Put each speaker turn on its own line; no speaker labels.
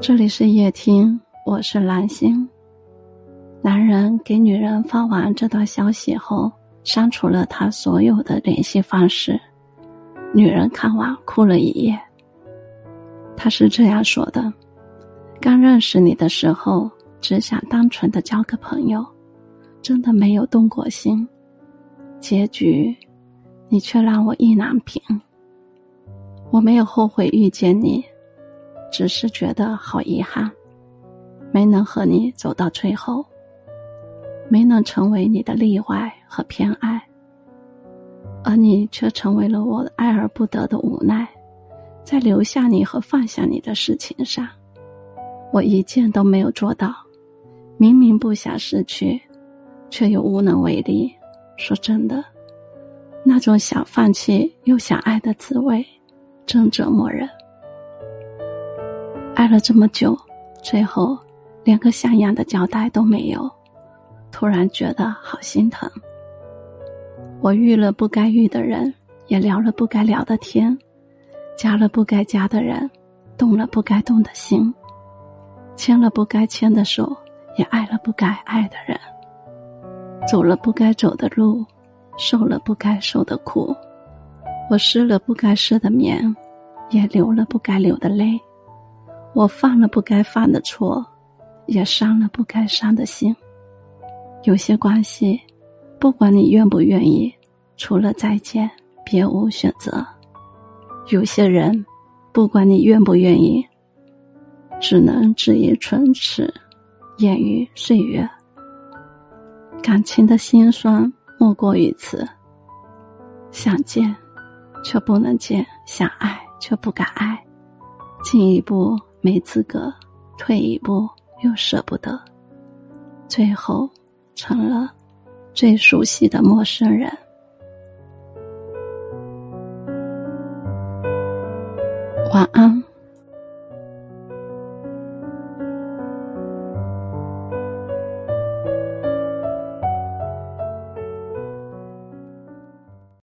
这里是夜听，我是蓝星。男人给女人发完这段消息后，删除了他所有的联系方式。女人看完哭了一夜。他是这样说的：“刚认识你的时候，只想单纯的交个朋友，真的没有动过心。结局，你却让我意难平。我没有后悔遇见你。”只是觉得好遗憾，没能和你走到最后，没能成为你的例外和偏爱，而你却成为了我爱而不得的无奈。在留下你和放下你的事情上，我一件都没有做到。明明不想失去，却又无能为力。说真的，那种想放弃又想爱的滋味，真折磨人。爱了这么久，最后连个像样的交代都没有，突然觉得好心疼。我遇了不该遇的人，也聊了不该聊的天，加了不该加的人，动了不该动的心，牵了不该牵的手，也爱了不该爱的人，走了不该走的路，受了不该受的苦，我失了不该失的眠，也流了不该流的泪。我犯了不该犯的错，也伤了不该伤的心。有些关系，不管你愿不愿意，除了再见，别无选择；有些人，不管你愿不愿意，只能止于唇齿，掩于岁月。感情的辛酸，莫过于此：想见，却不能见；想爱，却不敢爱。进一步。没资格，退一步又舍不得，最后成了最熟悉的陌生人。晚安。